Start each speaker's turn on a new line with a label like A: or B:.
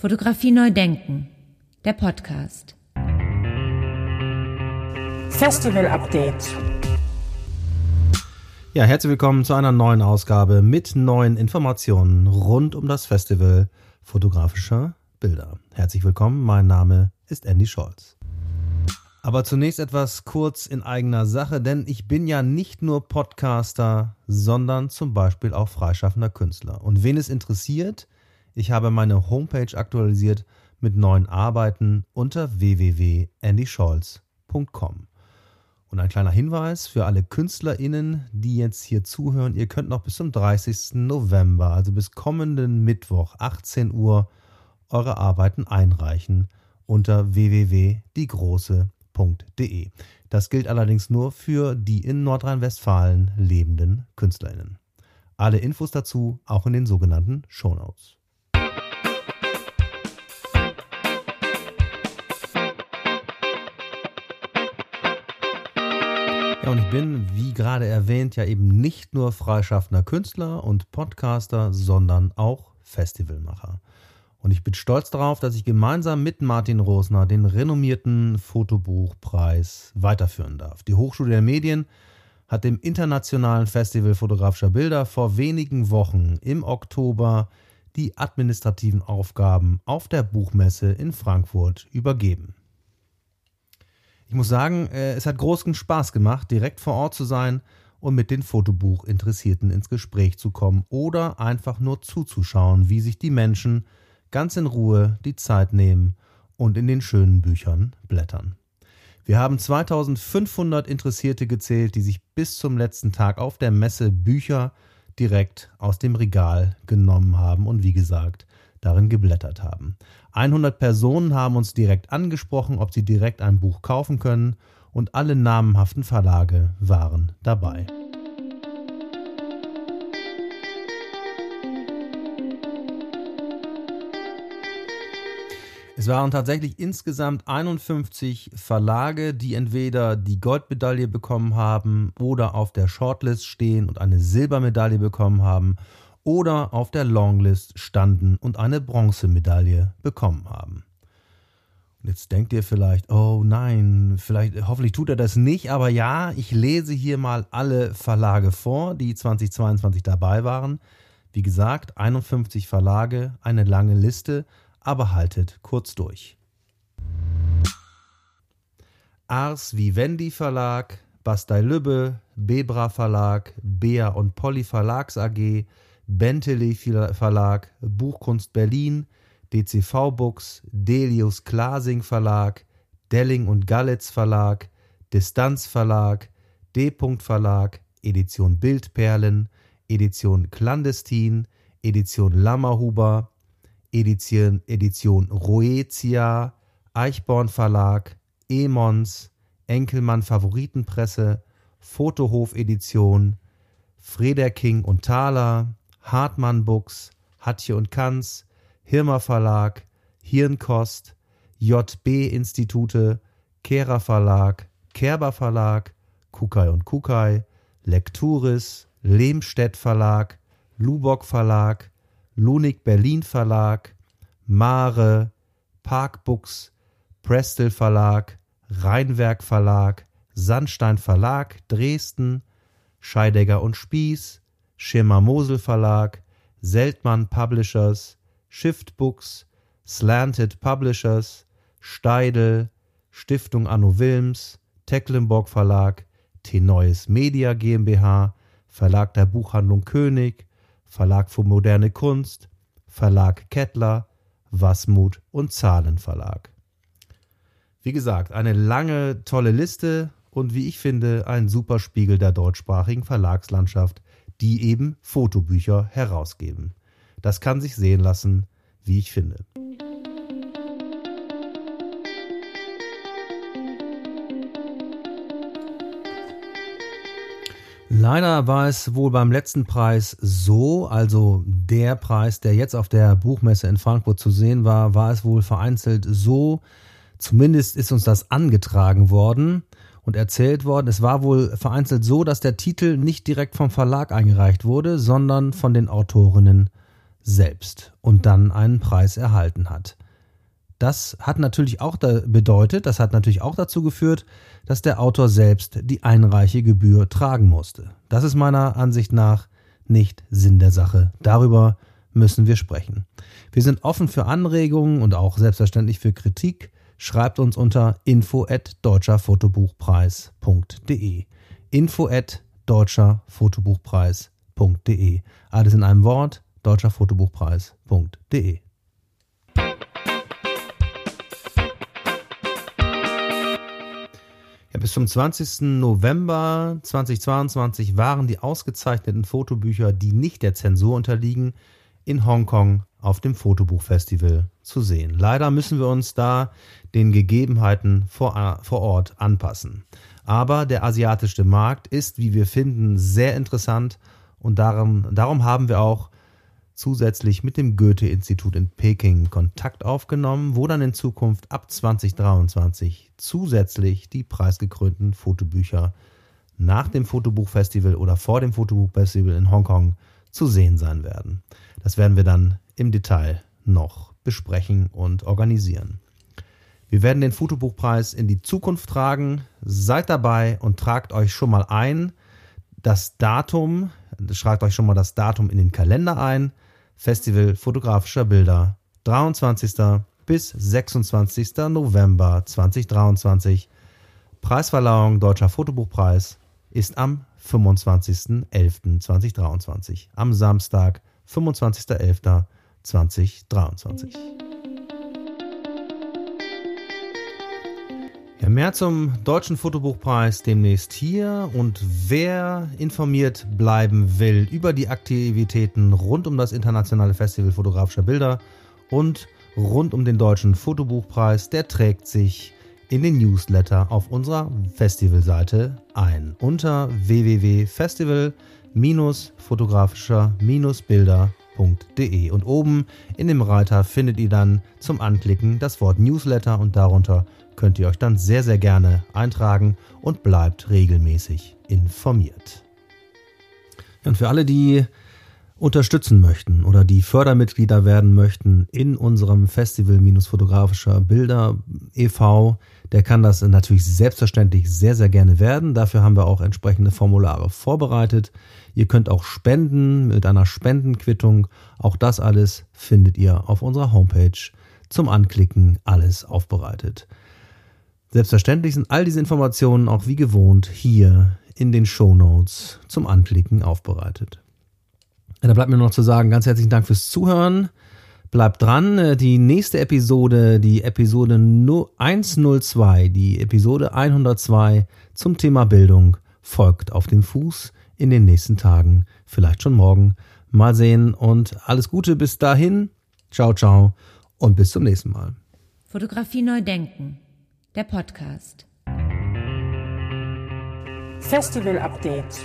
A: Fotografie neu denken, der Podcast.
B: Festival Update.
C: Ja, herzlich willkommen zu einer neuen Ausgabe mit neuen Informationen rund um das Festival fotografischer Bilder. Herzlich willkommen, mein Name ist Andy Scholz. Aber zunächst etwas kurz in eigener Sache, denn ich bin ja nicht nur Podcaster, sondern zum Beispiel auch freischaffender Künstler. Und wen es interessiert, ich habe meine Homepage aktualisiert mit neuen Arbeiten unter www.andyscholz.com. Und ein kleiner Hinweis für alle KünstlerInnen, die jetzt hier zuhören, ihr könnt noch bis zum 30. November, also bis kommenden Mittwoch, 18 Uhr, eure Arbeiten einreichen unter www.diegroße.de. Das gilt allerdings nur für die in Nordrhein-Westfalen lebenden KünstlerInnen. Alle Infos dazu auch in den sogenannten Shownotes. Ja, und ich bin, wie gerade erwähnt, ja eben nicht nur freischaffender Künstler und Podcaster, sondern auch Festivalmacher. Und ich bin stolz darauf, dass ich gemeinsam mit Martin Rosner den renommierten Fotobuchpreis weiterführen darf. Die Hochschule der Medien hat dem Internationalen Festival fotografischer Bilder vor wenigen Wochen im Oktober die administrativen Aufgaben auf der Buchmesse in Frankfurt übergeben. Ich muss sagen, äh, es hat großen Spaß gemacht, direkt vor Ort zu sein und mit den Fotobuchinteressierten ins Gespräch zu kommen oder einfach nur zuzuschauen, wie sich die Menschen ganz in Ruhe die Zeit nehmen und in den schönen Büchern blättern. Wir haben 2500 Interessierte gezählt, die sich bis zum letzten Tag auf der Messe Bücher direkt aus dem Regal genommen haben und wie gesagt darin geblättert haben. 100 Personen haben uns direkt angesprochen, ob sie direkt ein Buch kaufen können und alle namhaften Verlage waren dabei. Es waren tatsächlich insgesamt 51 Verlage, die entweder die Goldmedaille bekommen haben oder auf der Shortlist stehen und eine Silbermedaille bekommen haben oder auf der Longlist standen und eine Bronzemedaille bekommen haben. Jetzt denkt ihr vielleicht, oh nein, vielleicht, hoffentlich tut er das nicht, aber ja, ich lese hier mal alle Verlage vor, die 2022 dabei waren. Wie gesagt, 51 Verlage, eine lange Liste, aber haltet kurz durch. Ars Vivendi Verlag, Bastei Lübbe, Bebra Verlag, Bea und Polly Verlags AG, Bentley Verlag, Buchkunst Berlin, DCV Books, Delius Klasing Verlag, Delling und Gallitz Verlag, Distanz Verlag, D. Verlag, Edition Bildperlen, Edition Clandestin, Edition Lammerhuber, Edition, Edition Roetia, Eichborn Verlag, Emons, Enkelmann Favoritenpresse, Fotohof Edition, Frederking und Thaler, Hartmann Books, Hatje und Kanz, Hirmer Verlag, Hirnkost, JB Institute, Kehrer Verlag, Kerber Verlag, Kukai und Kukai, Lekturis, Lehmstedt Verlag, Lubock Verlag, Lunig Berlin Verlag, Mare, Parkbooks, Prestel Verlag, Rheinwerk Verlag, Sandstein Verlag, Dresden, Scheidegger und Spieß, Schirmer Mosel Verlag, Seltmann Publishers, Shift Books, Slanted Publishers, Steidel, Stiftung Anno Wilms, Tecklenburg Verlag, T-Neues Media GmbH, Verlag der Buchhandlung König, Verlag für moderne Kunst, Verlag Kettler, Wasmut und Zahlen Verlag. Wie gesagt, eine lange, tolle Liste und wie ich finde, ein super Spiegel der deutschsprachigen Verlagslandschaft, die eben Fotobücher herausgeben. Das kann sich sehen lassen, wie ich finde. Leider war es wohl beim letzten Preis so, also der Preis, der jetzt auf der Buchmesse in Frankfurt zu sehen war, war es wohl vereinzelt so, zumindest ist uns das angetragen worden, und erzählt worden. Es war wohl vereinzelt so, dass der Titel nicht direkt vom Verlag eingereicht wurde, sondern von den Autorinnen selbst und dann einen Preis erhalten hat. Das hat natürlich auch da bedeutet, das hat natürlich auch dazu geführt, dass der Autor selbst die Einreichegebühr tragen musste. Das ist meiner Ansicht nach nicht Sinn der Sache. Darüber müssen wir sprechen. Wir sind offen für Anregungen und auch selbstverständlich für Kritik. Schreibt uns unter info at deutscherfotobuchpreis.de. Info at deutscherfotobuchpreis.de. Alles in einem Wort, deutscherfotobuchpreis.de. Ja, bis zum 20. November 2022 waren die ausgezeichneten Fotobücher, die nicht der Zensur unterliegen, in Hongkong auf dem Fotobuchfestival zu sehen. Leider müssen wir uns da den Gegebenheiten vor, vor Ort anpassen. Aber der asiatische Markt ist, wie wir finden, sehr interessant und darum, darum haben wir auch zusätzlich mit dem Goethe-Institut in Peking Kontakt aufgenommen, wo dann in Zukunft ab 2023 zusätzlich die preisgekrönten Fotobücher nach dem Fotobuchfestival oder vor dem Fotobuchfestival in Hongkong zu sehen sein werden. Das werden wir dann im Detail noch besprechen und organisieren. Wir werden den Fotobuchpreis in die Zukunft tragen. Seid dabei und tragt euch schon mal ein. Das Datum, schreibt euch schon mal das Datum in den Kalender ein. Festival fotografischer Bilder 23. bis 26. November 2023. Preisverleihung Deutscher Fotobuchpreis ist am 25.11.2023, am Samstag, 25.11.2023. Ja, mehr zum Deutschen Fotobuchpreis demnächst hier und wer informiert bleiben will über die Aktivitäten rund um das internationale Festival fotografischer Bilder und rund um den Deutschen Fotobuchpreis, der trägt sich in den Newsletter auf unserer Festivalseite ein unter www.festival-fotografischer-bilder.de und oben in dem Reiter findet ihr dann zum Anklicken das Wort Newsletter und darunter könnt ihr euch dann sehr, sehr gerne eintragen und bleibt regelmäßig informiert. Und für alle, die unterstützen möchten oder die Fördermitglieder werden möchten in unserem Festival-fotografischer Bilder e.V., der kann das natürlich selbstverständlich sehr, sehr gerne werden. Dafür haben wir auch entsprechende Formulare vorbereitet. Ihr könnt auch spenden mit einer Spendenquittung. Auch das alles findet ihr auf unserer Homepage zum Anklicken alles aufbereitet. Selbstverständlich sind all diese Informationen auch wie gewohnt hier in den Show Notes zum Anklicken aufbereitet. Da bleibt mir noch zu sagen, ganz herzlichen Dank fürs Zuhören. Bleibt dran, die nächste Episode, die Episode 102, die Episode 102 zum Thema Bildung folgt auf dem Fuß in den nächsten Tagen, vielleicht schon morgen. Mal sehen und alles Gute bis dahin. Ciao, ciao und bis zum nächsten Mal.
A: Fotografie neu denken der Podcast.
B: Festival Update